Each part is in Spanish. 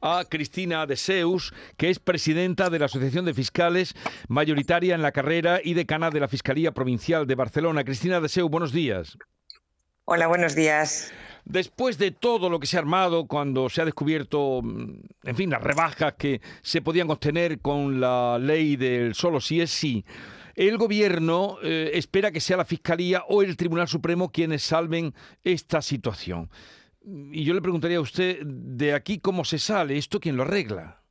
a Cristina de Seus, que es presidenta de la Asociación de Fiscales, mayoritaria en la carrera y decana de la Fiscalía Provincial de Barcelona. Cristina de Seus, buenos días. Hola, buenos días. Después de todo lo que se ha armado cuando se ha descubierto, en fin, las rebajas que se podían obtener con la ley del solo si es sí, el gobierno eh, espera que sea la Fiscalía o el Tribunal Supremo quienes salven esta situación. Y yo le preguntaría a usted, ¿de aquí cómo se sale? ¿Esto quién lo arregla?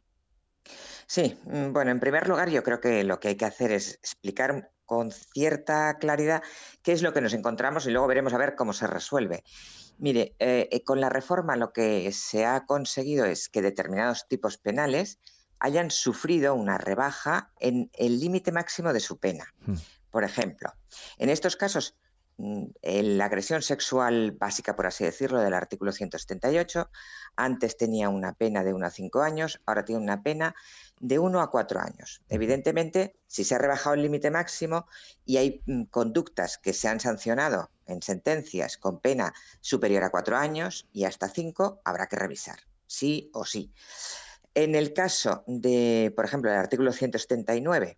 Sí, mm, bueno, en primer lugar yo creo que lo que hay que hacer es explicar con cierta claridad qué es lo que nos encontramos y luego veremos a ver cómo se resuelve. Mire, eh, eh, con la reforma lo que se ha conseguido es que determinados tipos penales hayan sufrido una rebaja en el límite máximo de su pena. Hmm. Por ejemplo, en estos casos, la agresión sexual básica, por así decirlo, del artículo 178, antes tenía una pena de 1 a 5 años, ahora tiene una pena de 1 a 4 años. Evidentemente, si se ha rebajado el límite máximo y hay mm, conductas que se han sancionado en sentencias con pena superior a 4 años y hasta 5, habrá que revisar, sí o sí. En el caso de, por ejemplo, el artículo 179,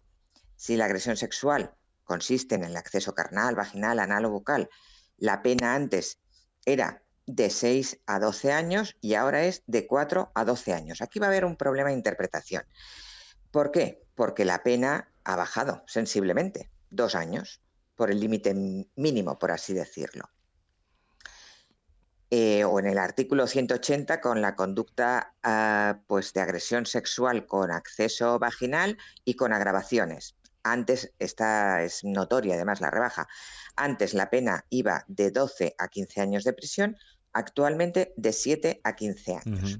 si la agresión sexual consiste en el acceso carnal, vaginal, anal o bucal, la pena antes era de 6 a 12 años y ahora es de 4 a 12 años. Aquí va a haber un problema de interpretación. ¿Por qué? Porque la pena ha bajado sensiblemente, dos años, por el límite mínimo, por así decirlo. Eh, o en el artículo 180 con la conducta ah, pues de agresión sexual con acceso vaginal y con agravaciones. Antes, esta es notoria además la rebaja, antes la pena iba de 12 a 15 años de prisión, actualmente de 7 a 15 años.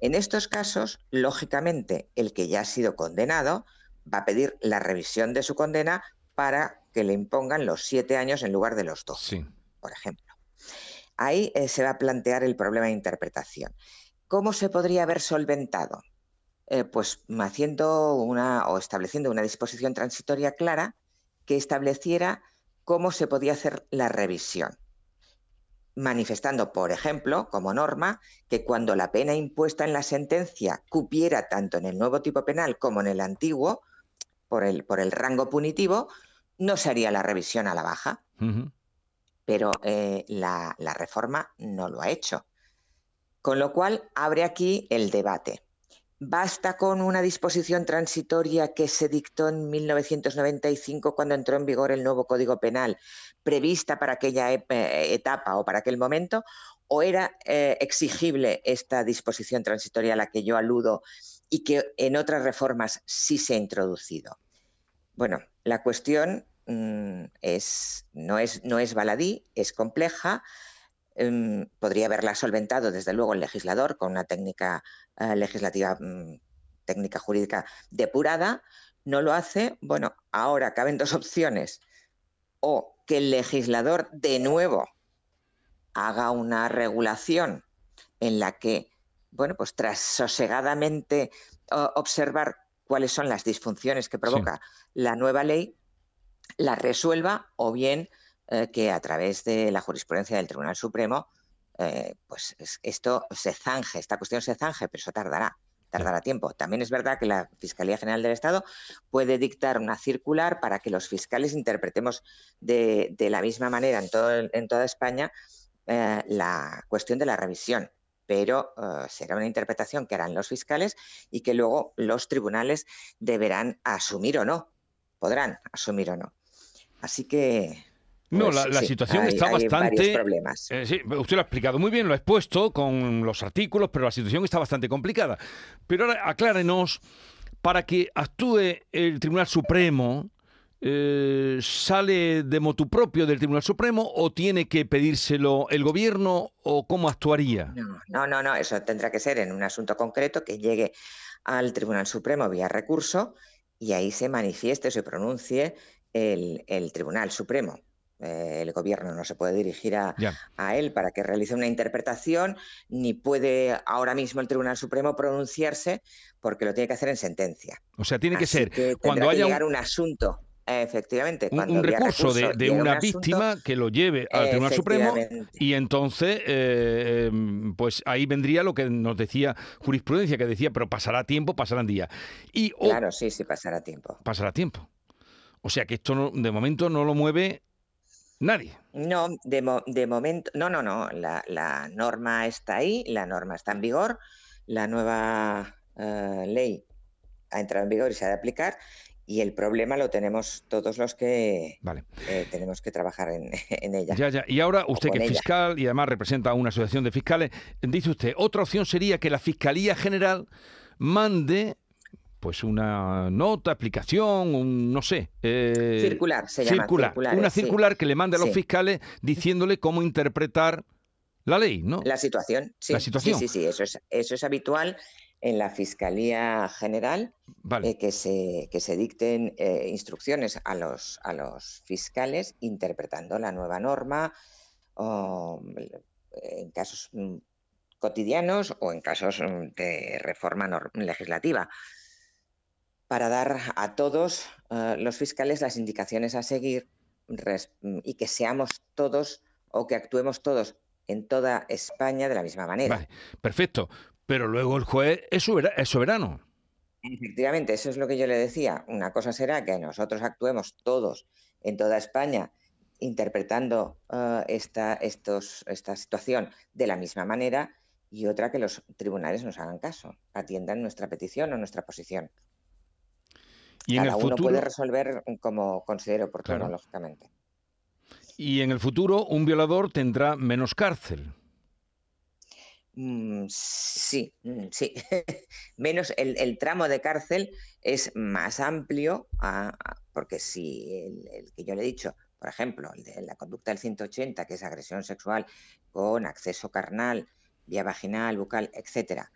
En estos casos, lógicamente, el que ya ha sido condenado va a pedir la revisión de su condena para que le impongan los 7 años en lugar de los 12, por ejemplo. Ahí eh, se va a plantear el problema de interpretación. ¿Cómo se podría haber solventado? Eh, pues haciendo una o estableciendo una disposición transitoria clara que estableciera cómo se podía hacer la revisión manifestando, por ejemplo, como norma, que cuando la pena impuesta en la sentencia cupiera tanto en el nuevo tipo penal como en el antiguo, por el, por el rango punitivo, no se haría la revisión a la baja pero eh, la, reforma no lo ha hecho. Con lo cual, abre aquí el debate. ¿Basta con una disposición transitoria que se dictó en 1995 cuando entró en vigor el nuevo Código Penal, prevista para aquella etapa o para aquel momento? ¿O era eh, exigible esta disposición transitoria a la que yo aludo y que en otras reformas sí se ha introducido? Bueno, la cuestión Mm, no, es, no es baladí, es compleja. Em, podría haberla solventado, desde luego, el legislador con una técnica eh, legislativa, mm, técnica jurídica depurada. No lo hace. Bueno, ahora caben dos opciones. O que el legislador de nuevo haga una regulación en la que, bueno, pues tras sosegadamente observar cuáles son las disfunciones que provoca la nueva ley, la resuelva o bien eh, que a través de la jurisprudencia del Tribunal Supremo, eh, pues esto se zanje, esta cuestión se zanje, pero eso tardará, tardará tiempo. También es verdad que la Fiscalía General del Estado puede dictar una circular para que los fiscales interpretemos de, la misma manera en, todo, en toda España eh, la cuestión de la revisión pero será una interpretación que harán los fiscales y que luego los tribunales deberán asumir o no, podrán asumir o no. Así que no, pues la, situación está bastante. problemas. Eh, sí, usted lo ha explicado muy bien, lo ha expuesto con los artículos, pero la situación está bastante complicada. Pero ahora aclárenos, para que actúe el Tribunal Supremo, eh, ¿sale de motu propio del Tribunal Supremo o tiene que pedírselo el gobierno o cómo actuaría? No, no, no, eso tendrá que ser en un asunto concreto que llegue al Tribunal Supremo vía recurso y ahí se manifieste, se pronuncie el, Tribunal Supremo. Eh, el gobierno no se puede dirigir a, él para que realice una interpretación, ni puede ahora mismo el Tribunal Supremo pronunciarse porque lo tiene que hacer en sentencia. O sea, tiene que ser cuando haya llegar un... asunto Efectivamente. un, recurso de, una víctima que lo lleve al Tribunal Supremo y entonces, eh, em, pues ahí vendría lo que nos decía jurisprudencia, que decía, pero pasará tiempo, pasarán días. Y, claro, sí, sí, pasará tiempo. Pasará tiempo. O sea que esto de momento no lo mueve nadie. No, de, momento, no, no, no. La, norma está ahí, la norma está en vigor, la nueva eh, ley ha entrado en vigor y se ha de aplicar y el problema lo tenemos todos los que eh, tenemos que trabajar en, ella. Ya, ya. Y ahora usted que es fiscal y además representa a una asociación de fiscales, dice usted, otra opción sería que la Fiscalía General mande pues una nota, explicación, un no sé. Eh, circular, se llama. Circular. Una circular que le mande a los fiscales diciéndole cómo interpretar la ley, ¿no? La situación, sí. La situación. Sí, sí, sí, eso es, eso es habitual en la Fiscalía General eh, que, se, que se dicten eh, instrucciones a los, a los fiscales interpretando la nueva norma en casos mm, cotidianos o en casos mm, de reforma legislativa para dar a todos eh, los fiscales las indicaciones a seguir y que seamos todos o que actuemos todos en toda España de la misma manera. perfecto. Pero luego el juez es, soberano. Efectivamente, eso es lo que yo le decía. Una cosa será que nosotros actuemos todos en toda España interpretando eh, esta, estos, esta situación de la misma manera y otra que los tribunales nos hagan caso, atiendan nuestra petición o nuestra posición. ¿Y Cada uno puede resolver como considere oportuno, lógicamente. Y en el futuro un violador tendrá menos cárcel. Mm, sí, mm, sí. Menos el, tramo de cárcel es más amplio, ah, ah, porque si el, que yo le he dicho, por ejemplo, el de la conducta del 180, que es agresión sexual con acceso carnal, vía vaginal, bucal, etcétera,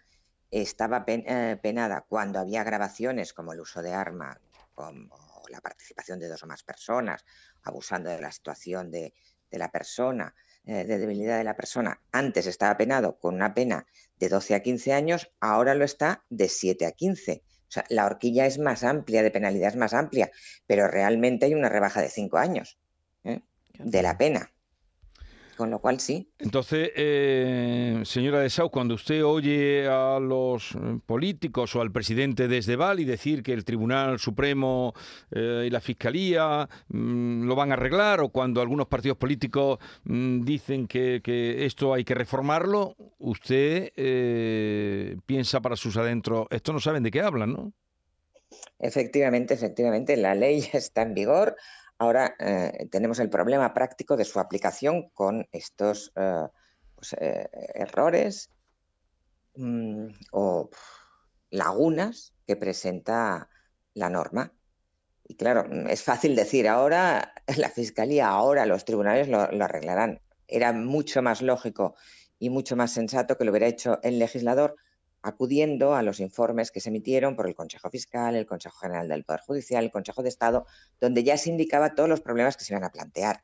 estaba eh, penada cuando había grabaciones como el uso de arma, como la participación de dos o más personas, abusando de la situación de la persona, eh, de debilidad de la persona antes estaba penado con una pena de 12 a 15 años, ahora lo está de 7 a 15. O sea, la horquilla es más amplia, de penalidad es más amplia, pero realmente hay una rebaja de 5 años ¿eh? de la pena. Con lo cual sí. Entonces, eh, señora de Sau, cuando usted oye a los eh, políticos o al presidente desde Bali decir que el Tribunal Supremo eh, y la Fiscalía mm, lo van a arreglar, o cuando algunos partidos políticos mm, dicen que, esto hay que reformarlo, usted piensa para sus adentros, esto no saben de qué hablan, ¿no? Efectivamente, efectivamente, la ley está en vigor, Ahora eh, tenemos el problema práctico de su aplicación con estos eh, pues, eh, errores mm, o lagunas que presenta la norma. Y claro, es fácil decir, ahora la Fiscalía, ahora los tribunales lo arreglarán. Era mucho más lógico y mucho más sensato que lo hubiera hecho el legislador acudiendo a los informes que se emitieron por el Consejo Fiscal, el Consejo General del Poder Judicial, el Consejo de Estado, donde ya se indicaba todos los problemas que se iban a plantear.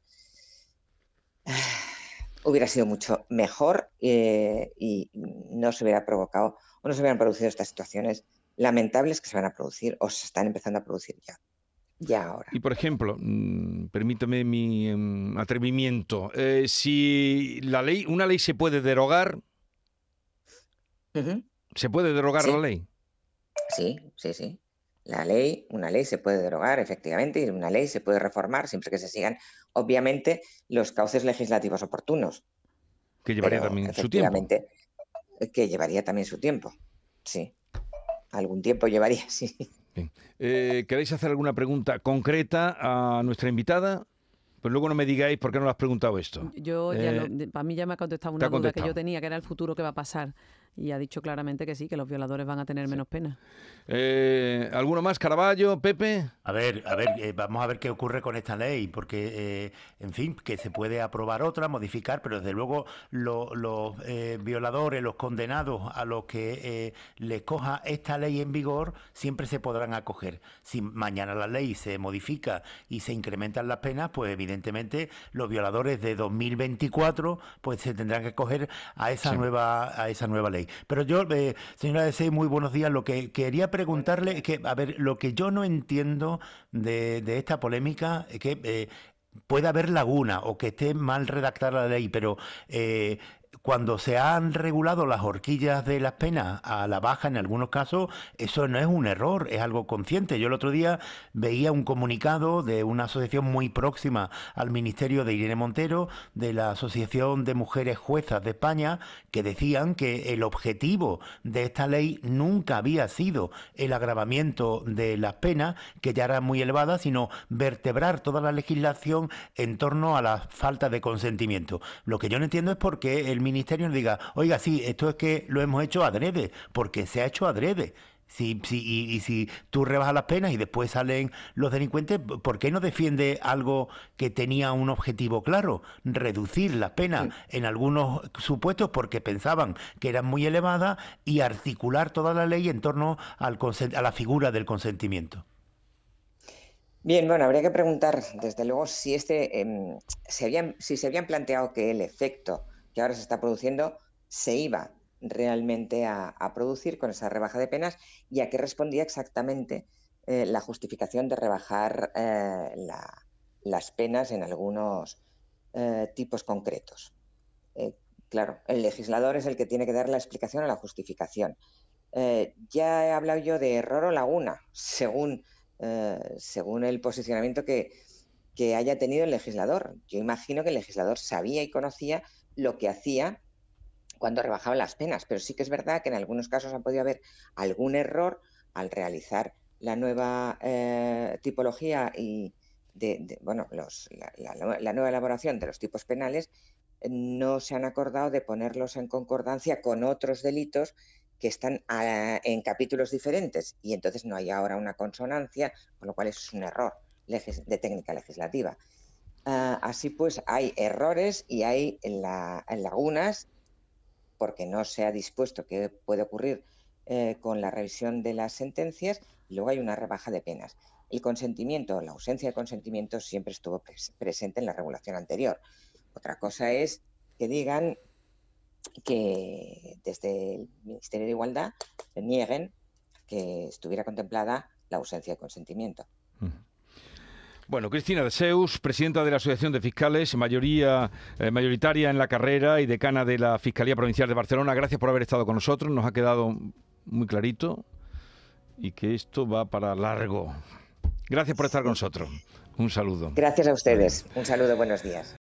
hubiera sido mucho mejor eh, y no se hubiera provocado o no se hubieran producido estas situaciones lamentables que se van a producir o se están empezando a producir ya. Ya ahora. Y por ejemplo, mm, permítame mi em, atrevimiento, eh, si la ley, una ley se puede derogar, ¿Se puede derogar la ley? Sí, sí, sí. La ley, una ley se puede derogar, efectivamente, y una ley se puede reformar siempre que se sigan, obviamente, los cauces legislativos oportunos. Que llevaría también su tiempo. Que llevaría también su tiempo, sí. Algún tiempo llevaría, sí. Eh, ¿Queréis hacer alguna pregunta concreta a nuestra invitada? Pues luego no me digáis por qué no lo has preguntado esto. Yo, eh, para mí ya me ha contestado una duda que yo tenía, que era el futuro que va a pasar y ha dicho claramente que sí, que los violadores van a tener menos pena. Eh, ¿Alguno más, Caraballo, Pepe? A ver, a ver, eh, vamos a ver qué ocurre con esta ley, porque, eh, en fin, que se puede aprobar otra, modificar, pero desde luego los violadores, los condenados a los que les coja esta ley en vigor, siempre se podrán acoger. Si mañana la ley se modifica y se incrementan las penas, pues evidentemente los violadores de 2024 pues se tendrán que acoger a esa nueva a esa nueva ley. Pero yo, eh, señora Desey, muy buenos días. Lo que quería preguntarle es que, a ver, lo que yo no entiendo de, esta polémica es que eh, puede haber laguna o que esté mal redactada la ley, pero eh, cuando se han regulado las horquillas de las penas a la baja en algunos casos, eso no es un error, es algo consciente. Yo el otro día veía un comunicado de una asociación muy próxima al Ministerio de Irene Montero, de la Asociación de Mujeres Juezas de España, que decían que el objetivo de esta ley nunca había sido el agravamiento de las penas, que ya eran muy elevadas, sino vertebrar toda la legislación en torno a la falta de consentimiento. Lo que yo no entiendo es por qué el ministerio nos diga, oiga, sí, esto es que lo hemos hecho adrede, porque se ha hecho adrede. Si, si, y, si tú rebajas las penas y después salen los delincuentes, ¿por qué no defiende algo que tenía un objetivo claro? Reducir las penas en algunos supuestos porque pensaban que eran muy elevadas y articular toda la ley en torno al a la figura del consentimiento. Bien, bueno, habría que preguntar, desde luego, si, este, em, se habían, si se habían planteado que el efecto que ahora se está produciendo se iba realmente a, producir con esa rebaja de penas y a qué respondía exactamente eh, la justificación de rebajar eh, las penas en algunos eh, tipos concretos. claro, el legislador es el que tiene que dar la explicación a la justificación. ya he hablado yo de error o laguna, según, según el posicionamiento que, que haya tenido el legislador. Yo imagino que el legislador sabía y conocía lo que hacía cuando rebajaba las penas, pero sí que es verdad que en algunos casos ha podido haber algún error al realizar la nueva eh, tipología y de, bueno, los, la, nueva elaboración de los tipos penales, no se han acordado de ponerlos en concordancia con otros delitos que están ah, en capítulos diferentes y entonces no hay ahora una consonancia, con lo cual es un error de técnica legislativa. Ah, así pues, hay errores y hay lagunas porque no se ha dispuesto qué puede ocurrir eh, con la revisión de las sentencias y luego hay una rebaja de penas. El consentimiento, la ausencia de consentimiento siempre estuvo presente en la regulación anterior. Otra cosa es que digan que desde el Ministerio de Igualdad nieguen que estuviera contemplada la ausencia de consentimiento. Bueno, Cristina de Seus, presidenta de la Asociación de Fiscales, mayoría eh, mayoritaria en la carrera y decana de la Fiscalía Provincial de Barcelona, gracias por haber estado con nosotros. Nos ha quedado muy clarito y que esto va para largo. Gracias por estar con nosotros. Un saludo. Gracias a ustedes. Un saludo, buenos días.